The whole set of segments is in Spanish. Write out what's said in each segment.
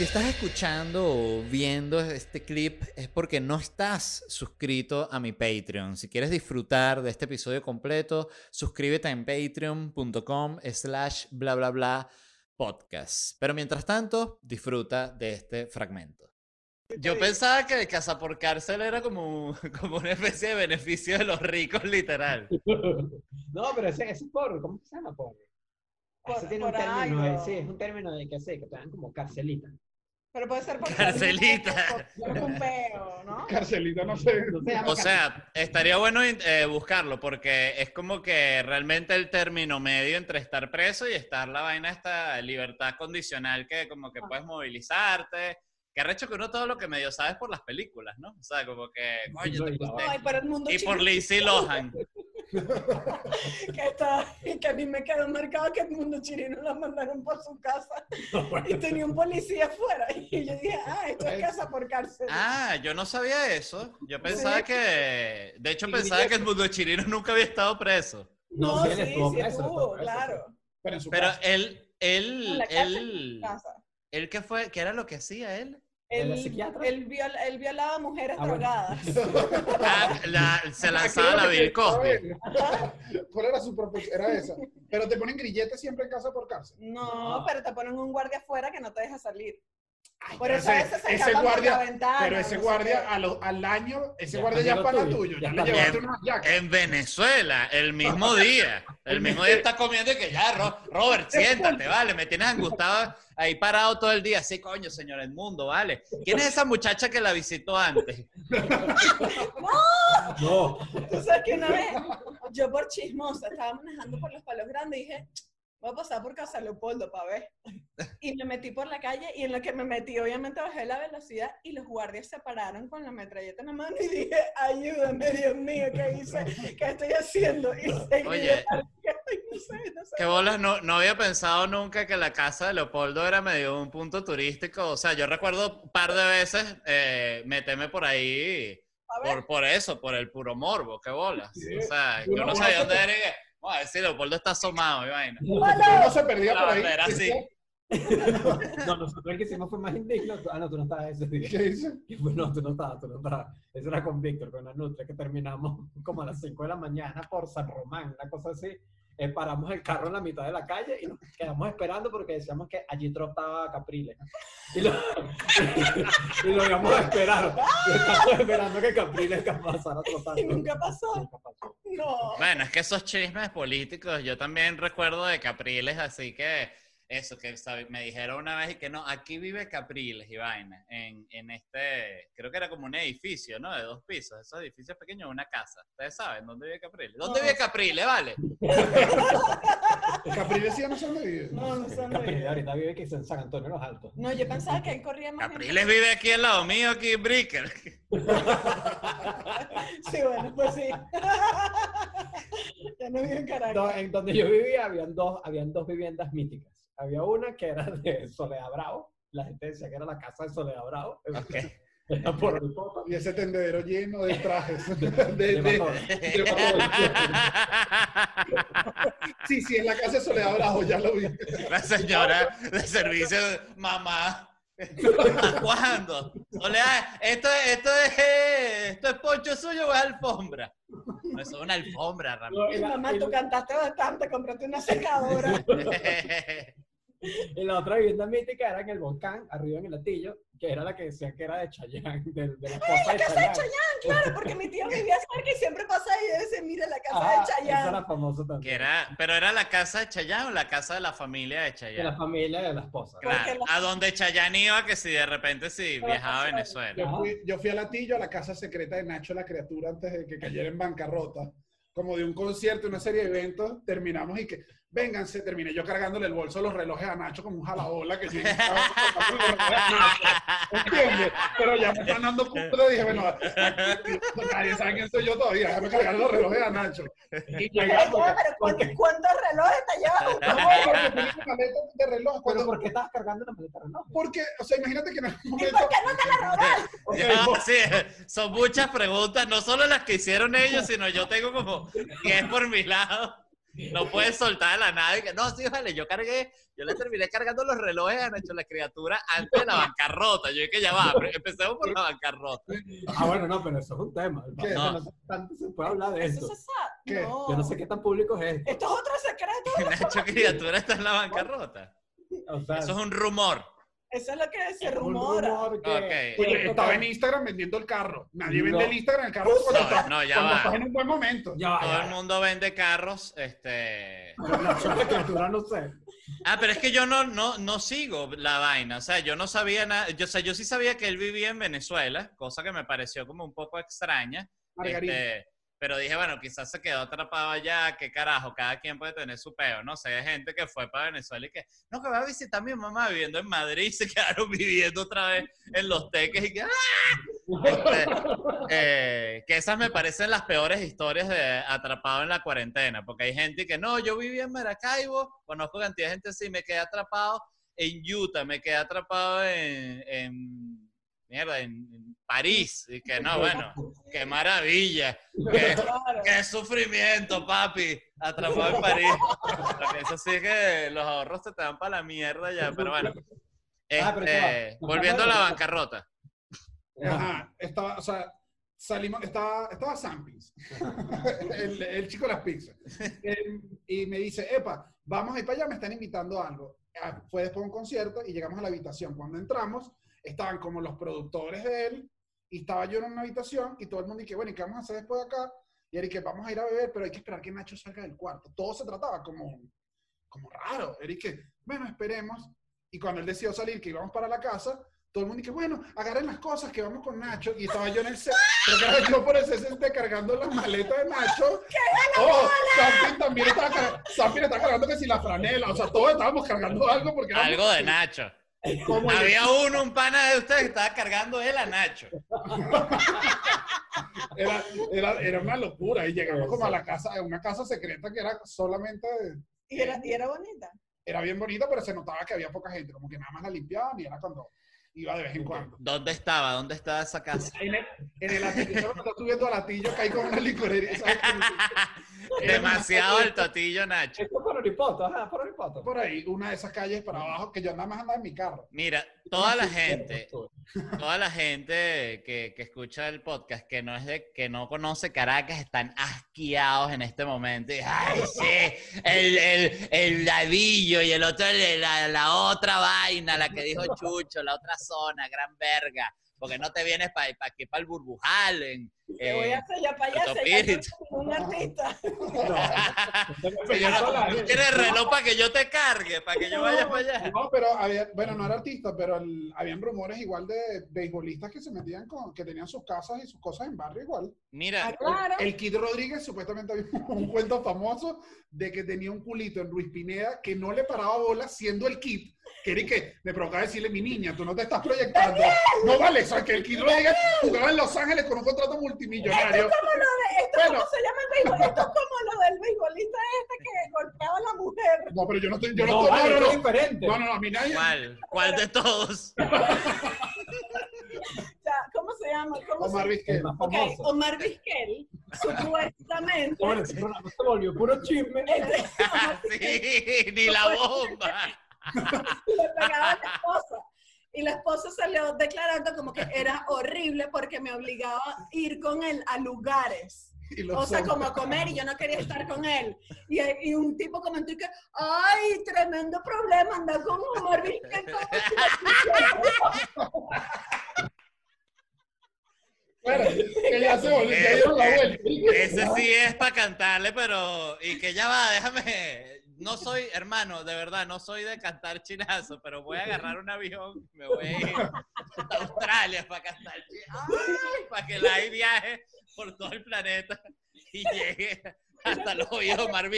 Si estás escuchando o viendo este clip es porque no estás suscrito a mi Patreon. Si quieres disfrutar de este episodio completo, suscríbete en patreon.com slash bla bla bla podcast. Pero mientras tanto, disfruta de este fragmento. Yo pensaba que casa por cárcel era como, como una especie de beneficio de los ricos, literal. No, pero ese, ese es por, ¿cómo se llama? Por, Por- ese tiene un por término, algo. eh, sí, es un término de que sé, que te dan como carcelita. Pero puede ser por Carcelita. por- por un peo, ¿no? Carcelita, no sé. No O sea, estaría bueno eh, buscarlo porque es como que realmente el término medio entre estar preso y estar la vaina esta libertad condicional que como que puedes movilizarte. Que arrecho que uno todo lo que medio sabes por las películas, ¿no? O sea, como que, coño, te y- pusiste- Ay, pero el mundo Y por Lindsay Lohan. que, está, que a mí me quedó marcado que el mundo chirino la mandaron por su casa y tenía un policía afuera. Y yo dije, ah, esto es casa por cárcel. Ah, yo no sabía eso. Yo pensaba Sí. que... De hecho, Y pensaba que el mundo chirino nunca había estado preso. no, no, sí, sí, él estuvo sí preso, estuvo, estuvo preso, claro. Pero en su Pero casa. él, él, En la cárcel, él, Casa. él qué fue, qué era lo que hacía él? ¿Él Él, psiquiatra? él, viola- él violaba mujeres Ah, drogadas. Ah, la- se lanzaba la Bill Cosby. ¿Cuál era su propuesta? Era esa. Pero te ponen grilletes siempre en casa por cárcel. No, pero te ponen un guardia afuera que no te deja salir. Por eso ese- se guardia- la ventana. Pero ese no guardia qué. a lo- al año, ese Ya guardia ya es para tuyo, tuyo. ya le llevaste. En Venezuela, el mismo día. El mismo día está comiendo y que ya, Ro- Robert, siéntate, vale. Me tienes angustiado ahí parado todo el día. Sí, coño, señor Edmundo, vale. ¿Quién es esa muchacha que la visitó antes? No, Tú sabes que una vez, yo por chismosa, estaba manejando por los palos grandes y dije, voy a pasar por Casa Leopoldo para ver. Y me metí por la calle y en lo que me metí, obviamente bajé la velocidad y los guardias se pararon con la metralleta en la mano y dije, ayúdame, Dios mío, ¿qué hice? ¿Qué estoy haciendo? Y seguí Oye. no sé, no sé. Que bolas, no, no había pensado nunca que la casa de Leopoldo era medio un punto turístico. O sea, yo recuerdo un par de veces eh, meterme por ahí por, por eso, por el puro morbo. Qué bolas. Sí. O sea, yo no sabía dónde era. Vamos a si Leopoldo está asomado, vaina. Uno se perdía La por ahí. bandera así. no, nosotros el que hicimos fue más indigno. Ah, no, tú no estabas ese día. ¿Qué dice? Y pues no, tú no estabas, tú no estabas. Eso era con Víctor, con la Nutria, que terminamos como a las 5 de la mañana por San Román, una cosa así. Eh, paramos el carro en la mitad de la calle y nos quedamos esperando porque decíamos que allí trotaba Capriles. Y lo, y lo íbamos a esperar. Y estábamos esperando que Capriles pasara trotando. Y nunca pasó. Nunca pasó. No. Bueno, es que esos chismes políticos, yo también recuerdo de Capriles, así que eso, que me dijeron una vez y que no, aquí vive Capriles y vaina, en, en este, creo que era como un edificio, ¿no? De dos pisos, esos edificios pequeños, una casa. ¿Ustedes saben dónde vive Capriles? ¿Dónde No. vive Capriles, vale? Capriles sí, no sé dónde vive. No, no sé dónde Capriles ahorita vive que en San Antonio de los Altos. No, yo pensaba que él corría más. Capriles vive aquí al lado mío, aquí en Bricker. Sí, bueno, pues sí. ya no vive en Caracas. En donde yo vivía habían dos, habían dos viviendas míticas. Había una que era de Soledad Bravo. La gente decía que era la casa de Soledad Bravo. Era por el Popa. Y ese tendedero lleno de trajes. De, De. Sí, sí, en la casa de Soledad Bravo, ya lo vi. La señora de servicio, mamá. ¿Hasta cuándo? Soledad, esto, es- esto, es, esto es poncho suyo o es alfombra. No, eso es una alfombra, Ramón. No, Mamá, tú cantaste bastante, cómprate una secadora. Y la otra vivienda mítica era en el volcán, arriba en el latillo, que era la que decían que era de Chayanne, de, de la esposa de casa de Chayanne. Claro, porque mi tío vivía cerca y siempre pasa ahí y dice, mira la casa Ah, de esa Chayanne. era famosa Que también. era, pero era la casa de Chayanne o la casa de la familia de De la familia de la esposa. Claro, la- a donde Chayanne iba, que si de repente si viajaba a Yo Venezuela. fui, yo fui a Latillo, a la casa secreta de Nacho la criatura, antes de que cayera en bancarrota. como de un concierto, una serie de eventos, terminamos y que, vénganse, terminé yo cargándole el bolso de los relojes a Nacho como un jalabola que yo. Pero ya me están dando cuenta, dije, bueno, aquí, nadie sabe quién soy yo todavía, déjame cargar los relojes a Nacho. Y Pero, ¿cuántos, porque- cuántos relojes te llevas? no, porque tenía una maleta de reloj, ¿Pero cuando, por qué estabas cargando la maleta de reloj? porque, o sea, imagínate que en algún ¿Y momento... por qué no te la robaste? sí, son muchas preguntas, no solo las que hicieron ellos, sino yo tengo como 10 por mi lado. No puedes soltar a la que, no, sí, vale, yo cargué, yo le terminé cargando los relojes a Nacho la criatura antes de la bancarrota. Yo dije que ya va, pero empecemos por la bancarrota. Ah, bueno, no, pero eso es un tema. ¿Qué? No, no sé qué tanto se puede hablar de Eso. No. Yo no sé qué tan público es esto. Esto es otro secreto. Nacho criatura está en la bancarrota. O sea, Eso es un rumor. Eso es lo que se rumora. rumor que- Ok. Oye, estaba en Instagram vendiendo el carro. Nadie No. vende el Instagram el carro cuando, No, no, ya cuando va. estás en un buen momento. Ya Todo ya el mundo vende carros, este... No sé. Ah, pero es que yo no, no, no sigo la vaina. O sea, yo no sabía nada. Yo, o sea, yo sí sabía que él vivía en Venezuela, cosa que me pareció como un poco extraña. Margarita. Este, pero dije, bueno, quizás se quedó atrapado allá, qué carajo, cada quien puede tener su peo, no sé, hay gente que fue para Venezuela y que, no, que va a visitar a mi mamá viviendo en Madrid se quedaron viviendo otra vez en los teques y que, ¡ah! Eh, esas me parecen las peores historias de atrapado en la cuarentena, porque hay gente que, no, yo vivía en Maracaibo, conozco cantidad de gente así, me quedé atrapado en Utah, me quedé atrapado en mierda, en, en París, y que no, bueno, qué maravilla, qué, sufrimiento, papi, atrapado en París. Eso sí que los ahorros se te dan para la mierda ya, pero bueno. Ah. Este, volviendo a la bancarrota. Ajá, estaba, o sea, salimos, estaba, estaba Sampins, el, el chico de las pizzas. Eh, y me dice, epa, vamos a ir para allá, me están invitando a algo. Ah, Fue después de un concierto y llegamos a la habitación. Cuando entramos, estaban como los productores de él y estaba yo en una habitación y todo el mundo dice, bueno, ¿y qué vamos a hacer después de acá? Y Eric, que vamos a ir a beber, pero hay que esperar que Nacho salga del cuarto. Todo se trataba como, como raro. Eric, que, bueno, esperemos. Y cuando él decidió salir, que íbamos para la casa, todo el mundo dice, bueno, agarren las cosas que vamos con Nacho. Y estaba yo en el set, pero que yo por el CCT cargando las maletas de Nacho. Oh, Sampin también estaba estaba cargando que si la franela, o sea, todos estábamos cargando algo porque Algo de Nacho. Había uno, un pana de ustedes que estaba cargando él a Nacho. era, era, era una locura y llegamos como a la casa, a una casa secreta que era solamente, Y era, y era bonita. era bien bonita, pero se notaba que había poca gente, como que nada más la limpiaban y era cuando iba de vez en cuando. ¿Dónde estaba? ¿Dónde estaba esa casa? En el, en el atillo, está subiendo al atillo, caí con una licorería. ¿sabes? Demasiado el totillo, Nacho. Esto es por Oripoto, ajá, por Oripoto. Por ahí, una de esas calles para abajo, que yo nada más andaba en mi carro. Mira, toda la gente, toda la gente que, que escucha el podcast que no es de, que no conoce Caracas están asqueados en este momento. Y, Ay, sí, el, el, el ladillo y el otro, el- la, la otra vaina, la que dijo Chucho, la otra zona, gran verga. Porque no te vienes para aquí, para el burbujal. En, Te voy a eh, hacer ya como un artista. Yo no- ¿Tú quieres reloj para que yo te cargue? ¿Para que yo vaya para allá? No, pero había, bueno, no era artista, pero el- habían rumores igual de beisbolistas que se metían con, que tenían sus casas y sus cosas en barrio igual. Mira, Ah, claro. El Kid Rodríguez supuestamente había un cuento famoso de que tenía un culito en Ruiz Pineda que no le paraba bola siendo el Kid. Que era y que me provocaba decirle, mi niña, tú no te estás proyectando. No vale, o sea, que el Kid Rodríguez jugaba en Los Ángeles con un contrato multimillonario. Como lo de, esto Bueno. ¿cómo se llama el béisbol? Esto es como lo del beisbolista este que golpeaba a la mujer. No, pero yo no estoy, yo no, No, estoy- vale, no, no, es no, diferente. no, no, a mí nadie. ¿cuál? ¿Cuál de todos? ¿Cómo se llama? ¿Cómo Omar. Vizquel. El más Ok, famoso. Omar Vizquel, supuestamente, Bueno, se volvió puro chisme. este, Sí, ni la bomba. le pegaba a la esposa. Y la esposa salió declarando como que era horrible porque me obligaba a ir con él a lugares. O sea, hombres. como a comer y yo no quería estar con él. Y, y un tipo comentó y que, ay, tremendo problema, anda con si la Bueno, que ya se volvió, ya dieron la vuelta. Ese sí es para cantarle, pero. Y que ya va, déjame. No soy, hermano, de verdad, no soy de cantar chinazo, pero voy a agarrar un avión me voy a ir Australia para cantar chinazo. Para que la viaje por todo el planeta y llegue hasta los oídos de Omar.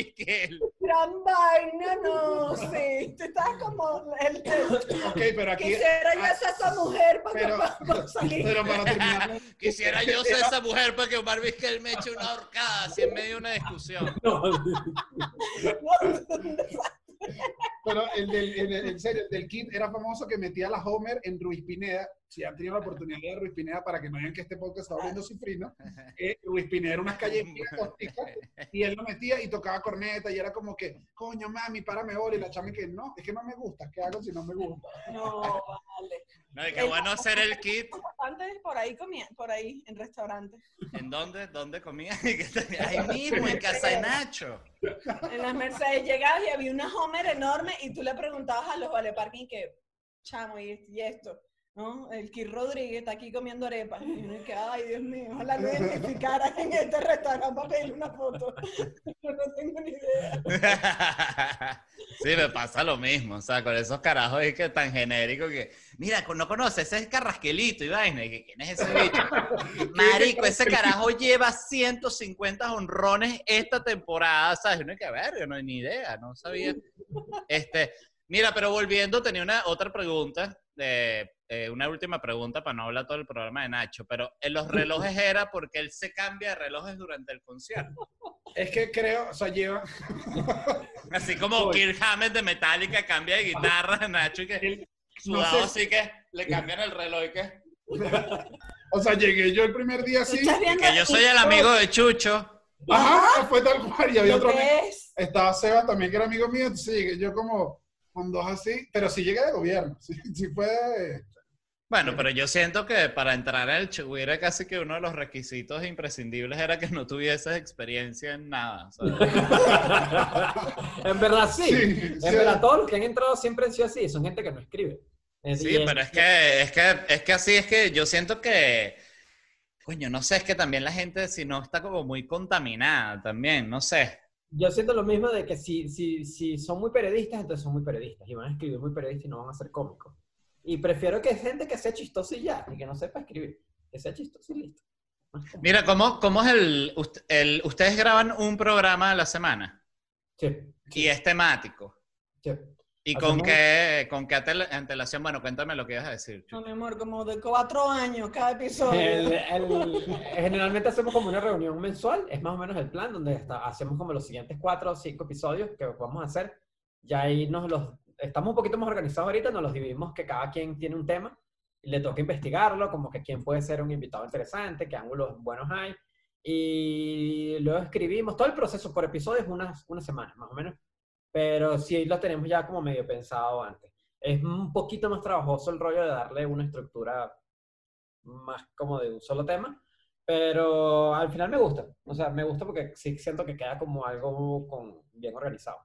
Gran vaina, no, sí. Tú estás como el, el- Ok, pero aquí. Quisiera yo ah, ser esa mujer para, pero- para, para salir. Pero para terminar. Quisiera yo ser esa mujer para que Omar Vizquel me eche una horcada así en medio de una discusión. No, Pero el del, el serio, el del Kid era famoso que metía a la Homer en Ruiz Pineda. Si han tenido la oportunidad de ver Ruiz Pineda para que no vean que este podcast está abriendo cifrino, eh, Ruiz Pineda era unas calles y él lo metía y tocaba corneta y era como que, coño mami, párame bola. Y la chama que no, es que no me gusta. ¿Qué hago si no me gusta? No, vale. No, y qué bueno ser el kit. Antes por ahí comía, por ahí, en restaurantes. ¿En dónde? ¿Dónde comía? Ahí mismo, en casa de Nacho. En las Mercedes llegabas y había una Homer enorme y tú le preguntabas a los vale parking que, chamo, y esto, ¿no? El Kir Rodríguez está aquí comiendo arepas. Y uno que, ay, Dios mío, ojalá lo identificara en este restaurante para pedirle una foto. Yo no tengo ni idea. Sí, me pasa lo mismo, o sea, con esos carajos es que tan genéricos que, mira, no conoces, ese es Carrasquelito y vaina, ¿quién es ese bicho? Marico, ese carajo lleva 150 honrones esta temporada, ¿sabes? Uno que ver, no hay ni idea, no sabía. Este, mira, pero volviendo, tenía una otra pregunta, de, eh, una última pregunta para no hablar todo el programa de Nacho, pero en los relojes era porque él se cambia de relojes durante el concierto. Es que creo, o sea, lleva. Así como Kirk Hammett de Metallica cambia de guitarra, Nacho, y que sudado no sé- así que le cambian el reloj y que... O sea, llegué yo el primer día así. Que yo soy el amigo de Chucho. Ajá, fue tal cual. Y había otro amigo. que es. Estaba Seba también, que era amigo mío. Entonces llegué yo como con dos así. Pero sí llegué de gobierno. Sí, sí fue. Bueno, pero yo siento que para entrar al Chihuahua casi que uno de los requisitos imprescindibles era que no tuvieses experiencia en nada. en verdad sí. Sí, en sí. verdad todos los que han entrado siempre han sido así. Son gente que no escribe. Es Sí, pero es que, es que, es que así es que yo siento que, coño, no sé, es que también la gente si no está como muy contaminada también, no sé. Yo siento lo mismo de que si, si, si son muy periodistas, entonces son muy periodistas. Y van a escribir muy periodistas y no van a ser cómicos. Y prefiero que gente que sea chistosa y ya. Y que no sepa escribir. Que sea chistoso y listo. Mira, ¿cómo, cómo es el, el- Ustedes graban un programa a la semana Sí, y es temático. sí. ¿Y con qué, con qué antelación? Bueno, cuéntame lo que ibas a decir. Chucho. No, mi amor, como de cuatro años cada episodio. El- el- generalmente hacemos como una reunión mensual, es más o menos el plan, donde está- hacemos como los siguientes cuatro o cinco episodios que vamos a hacer. Ya ahí nos los, estamos un poquito más organizados ahorita, nos los dividimos que cada quien tiene un tema y le toca investigarlo, como que quién puede ser un invitado interesante, qué ángulos buenos hay. Y luego escribimos, todo el proceso por episodio es una, una semana, más o menos. Pero sí lo tenemos ya como medio pensado antes. Es un poquito más trabajoso el rollo de darle una estructura más como de un solo tema, pero al final me gusta. O sea, me gusta porque sí siento que queda como algo con, bien organizado.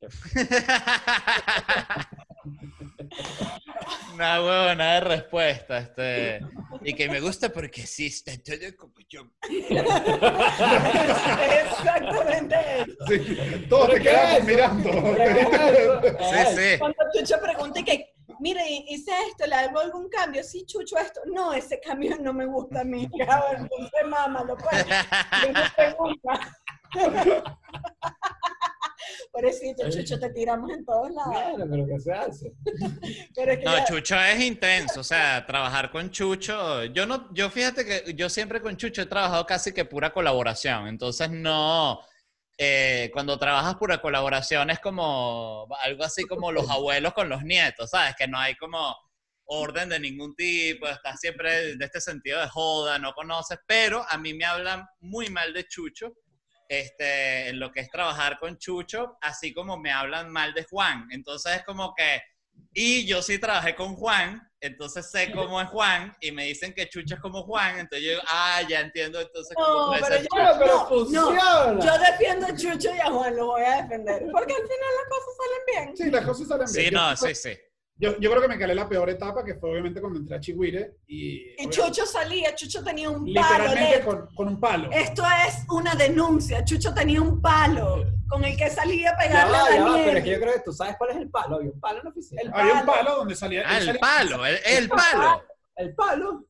Una huevona de respuesta. Este, y que me gusta porque sí está todo como yo. Exactamente eso. Sí, todos ¿Pero te quedamos mirando. Sí, sí. Cuando Chucho pregunte que, mire, hice esto, ¿le hago algún cambio? Sí, Chucho, esto. No, ese cambio no me gusta a mí. Entonces. Y no pregunta. Pobrecito, Chucho, te tiramos en todos lados. Claro, pero ¿qué se hace? Pero es que No, ya- Chucho es intenso, o sea, trabajar con Chucho, yo no, yo fíjate que yo siempre con Chucho he trabajado casi que pura colaboración, entonces no, eh, cuando trabajas pura colaboración es como algo así como los abuelos con los nietos, ¿sabes? Que no hay como orden de ningún tipo, estás siempre de este sentido de joda, no conoces, pero a mí me hablan muy mal de Chucho, este, en lo que es trabajar con Chucho, así como me hablan mal de Juan, entonces es como que... Y yo sí trabajé con Juan, entonces sé cómo es Juan, y me dicen que Chucho es como Juan, entonces yo digo, ah, ya entiendo, entonces No, cómo puede pero ser yo- Chucho. Pero No, funciona. Yo defiendo a Chucho y a Juan, lo voy a defender. Porque al final las cosas salen bien. Sí, las cosas salen bien. Sí, Yo- no, sí, sí. Yo, yo creo que me calé la peor etapa, que fue obviamente cuando entré a Chihuire y... Y Chucho salía, Chucho tenía un palo. Literalmente Led. con, con un palo. Esto es una denuncia. Chucho tenía un palo con el que salía a Ya pegarle va, a ya va, Daniel. pero es que yo creo que tú sabes cuál es el palo. Había un palo en la oficina. El Había un palo. palo donde salía... Ah, el salía- palo, el, el palo. El palo.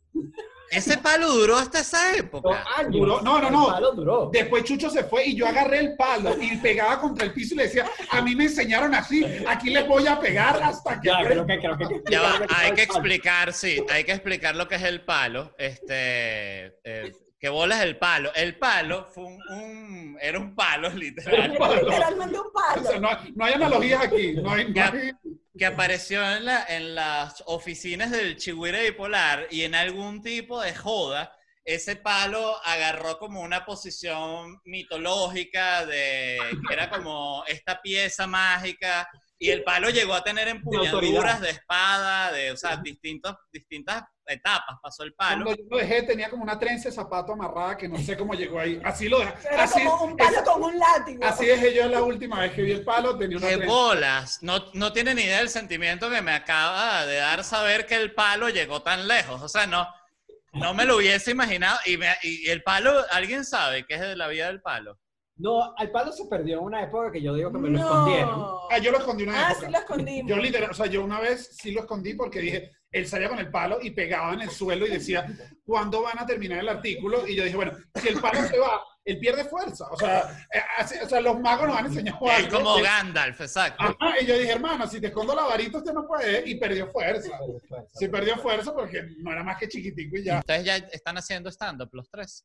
Ese palo duró hasta esa época. años. Duró- no, no, El no. palo duró. Después Chucho se fue y yo agarré el palo y pegaba contra el piso y le decía, a mí me enseñaron así, aquí les voy a pegar hasta que... Ya, creo que, creo que, Ya va, creo que hay que explicar, sí, hay que explicar lo que es el palo. Este, eh, ¿qué bola es el palo? El palo fue un, un- era un palo literal Literalmente un O palo. sea, no, no hay analogías aquí. No hay, no hay- que apareció en, la, en las oficinas del Chihuire Bipolar y en algún tipo de joda, ese palo agarró como una posición mitológica de que era como esta pieza mágica y el palo llegó a tener empuñaduras de espada, de, o sea, distintos, distintas etapas pasó el palo. Cuando yo lo dejé tenía como una trenza de zapato amarrada que no sé cómo llegó ahí. Así lo dejé. Era Así, como un palo es- con un látigo. así dejé yo la última vez que vi el palo, tenía una ¡Qué trenza. bolas! No, no tiene ni idea del sentimiento que me acaba de dar saber que el palo llegó tan lejos. O sea, no, no me lo hubiese imaginado. Y, me- y el palo, ¿alguien sabe qué es de la vida del palo? No, al palo se perdió en una época que yo digo que me lo No. escondieron. Ah, yo lo escondí una Ah, época. sí lo escondimos. Yo literal, o sea, yo una vez sí lo escondí porque dije, él salía con el palo y pegaba en el suelo y decía, ¿cuándo van a terminar el artículo? Y yo dije, bueno, si el palo se va, él pierde fuerza. O sea, eh, así- o sea los magos nos han enseñado Es algo. como que- Gandalf, exacto. Ajá, y yo dije, hermano, si te escondo la varita, usted no puede. Y perdió fuerza. Sí, perdió fuerza porque no era más que chiquitico y ya. Ustedes ya están haciendo stand-up los tres.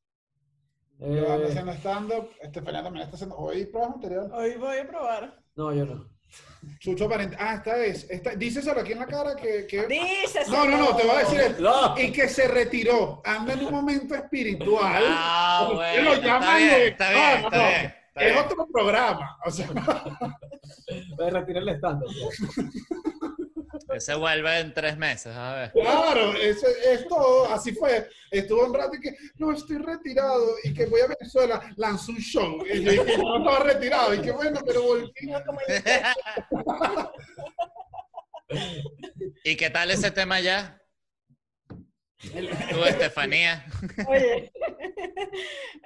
Yo ando Eh, haciendo stand-up, Estefanía también está haciendo. Hoy pruebas material. Hoy voy a probar. no, yo no. Chucho aparente. Ah, esta es. Esta, díseselo aquí en la cara que. que... Dice. No, no, no, te voy a decir esto. No. Y que se retiró. Anda en un momento espiritual. Ah, Ustedes bueno. lo Está llaman bien, está No, bien, no, está no. bien. está Es bien. otro programa. O sea, Voy a retirar el stand Se vuelve en tres meses, a ver. claro, eso es todo. Así fue. Estuvo un rato y que, no, estoy retirado. Y que voy a Venezuela, lanzó un show. Y yo dije, no estaba retirado. Y que bueno, pero volví. ¿Y qué tal ese tema ya? Tú, Estefanía. Oye.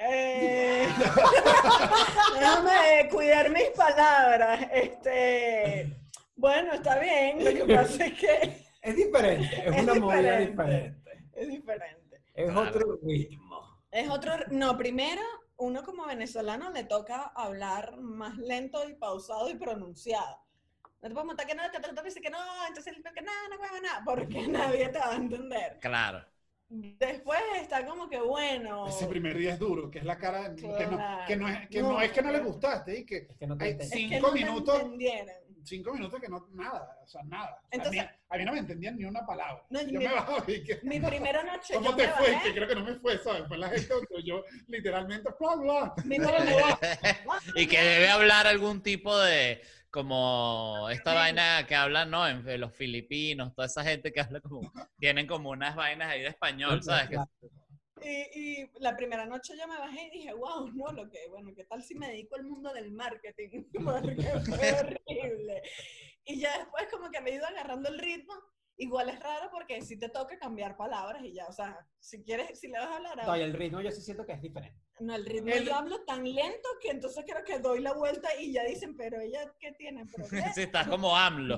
Eh, déjame cuidar mis palabras. Este. Bueno, está bien. Lo que pasa es que Es diferente, es, Es una movida diferente. es diferente. Es Claro. otro ritmo. Es otro. No, primero, uno como venezolano le toca hablar más lento y pausado y pronunciado. No te puedes montar que no, te trata de decir que no, entonces el que no, no nada, porque nadie te va a entender. Claro. Después está como que bueno. Ese primer día es duro, que es la cara que no, que no, es, que No. no es que no le gustaste y que Es que no te Ay, entiendo. es que cinco no te minutos. entendieron. Cinco minutos que no, nada, o sea, nada. O sea, Entonces- a, mí, a mí no me entendían ni una palabra. No, yo mi- me bajaba y que, Mi primera noche ¿cómo yo te me fue? Bajé, que creo que no me fue, ¿sabes? Fue la gente, otro, yo literalmente, bla, bla. mi bla, primera- bla. y que debe hablar algún tipo de como esta vaina que hablan, ¿no? En, en los filipinos, toda esa gente que habla como, tienen como unas vainas ahí de español, ¿sabes? Que- Y, y la primera noche yo me bajé y dije, wow, no, lo que, bueno, ¿qué tal si me dedico al mundo del marketing? Porque fue horrible. Y ya después como que me he ido agarrando el ritmo. Igual es raro porque si te toca cambiar palabras y ya, o sea, si quieres, si le vas a hablar a... No, y el ritmo yo sí siento que es diferente. No, el ritmo El- yo hablo tan lento que entonces creo que doy la vuelta y ya dicen, pero ella, ¿qué tiene? ¿Pero qué? Sí, estás como AMLO.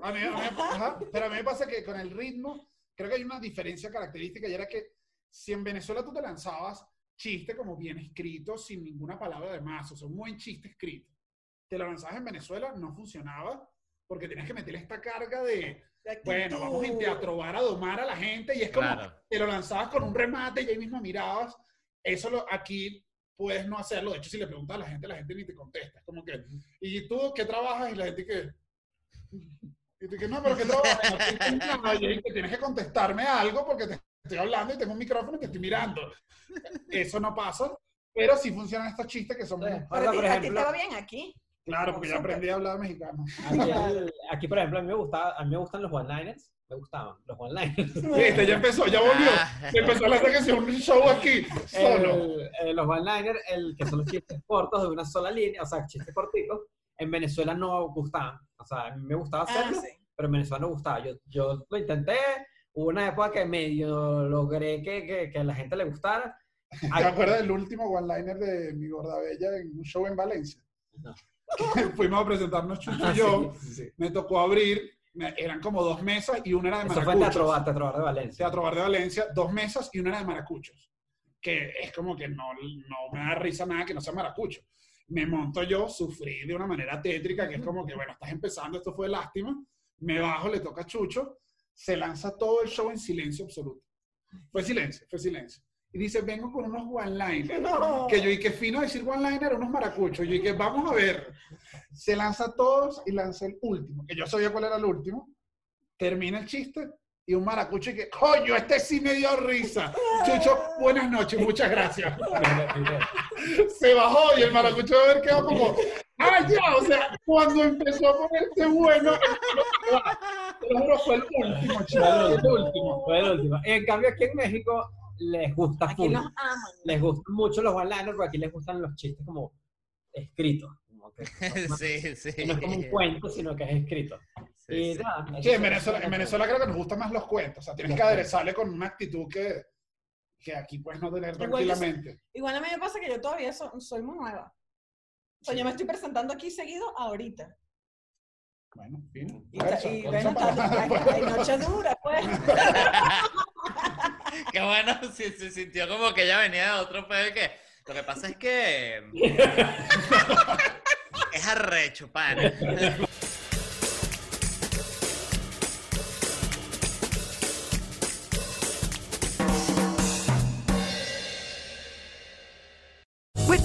A mí, a mí- ajá, pero a mí me pasa que con el ritmo, creo que hay una diferencia característica y era que si en Venezuela tú te lanzabas chiste como bien escrito, sin ninguna palabra de más, o sea, un buen chiste escrito, te lo lanzabas en Venezuela, no funcionaba porque tenías que meterle esta carga de, bueno, vamos a teatrobar, a domar a la gente y es como, Claro. te lo lanzabas con un remate y ahí mismo mirabas. Eso lo, aquí puedes no hacerlo. De hecho, si le preguntas a la gente, la gente ni te contesta. Es como que, ¿y tú qué trabajas? Y la gente que... Y tú que no, pero ¿qué trabajas? No tienes que contestarme algo porque te estoy hablando y tengo un micrófono y te estoy mirando. Eso no pasa, pero sí funcionan estos chistes que son... Sí. Pero a ti- por a ti ejemplo, te va bien aquí. Claro, porque ya Súper. aprendí a hablar mexicano. aquí, el- aquí, por ejemplo, a mí me gustaba, a mí me gustan los one-liners. Me gustaban los one-liners. Viste, ya empezó, ya volvió. Ah. Ya empezó a hacer que un show aquí, solo. El- eh, los one-liners, el que son los chistes cortos de una sola línea, o sea, chistes cortitos, en Venezuela no gustaban. O sea, a mí me gustaba Ah, hacerlo, sí. pero en Venezuela no gustaba. Yo, yo lo intenté, hubo una época que medio logré que, que, que a la gente le gustara. ¿Te acuerdas del último one-liner de mi gorda bella en un show en Valencia? No. Fuimos a presentarnos Chucho ah, y yo. sí, sí. Me tocó abrir me- eran como dos mesas y una era de Eso fue maracuchos. Teatro Bar, Teatro Bar de Valencia. Teatro Bar de Valencia, dos mesas y una era de maracuchos. Que es como que no, no me da risa nada que no sea maracucho. Me monto yo, sufrí de una manera tétrica, que es como que, bueno, estás empezando, esto fue lástima. Me bajo, le toca a Chucho, se lanza todo el show en silencio absoluto. Fue silencio, fue silencio. Y dice, vengo con unos one-liners. No. Que yo, y que fino decir one-liner, unos maracuchos. Yo, y que vamos a ver. Se lanza todos y lanza el último, que yo sabía cuál era el último. Termina el chiste y un maracucho y que, coño, este sí me dio risa. Chucho, buenas noches, muchas gracias. Se bajó y el maracucho de ver quedó como, ah, ya, o sea, cuando empezó a ponerse bueno, te lo juro, fue el último, chico, el último. Fue el último. En cambio, aquí en México les gusta Aquí full. los aman. Les gustan mucho los one-liners, porque aquí les gustan los chistes como escritos. Como que, sí, sí. no es como un cuento, sino que es escrito. Sí, y sí. nada, Sí, en Venezuela, en Venezuela creo que nos gustan más los cuentos, o sea, tienes que aderezarle con una actitud que, que aquí puedes no tener Igual yo- tranquilamente. Igual a mí me pasa que yo todavía so- soy muy nueva. O sea, yo me estoy presentando aquí seguido ahorita. Bueno, fino. Y, bueno, hay noche dura, pues. Qué bueno, se, se sintió como que ella venía de otro pedo que lo que pasa es que es arrecho, pana.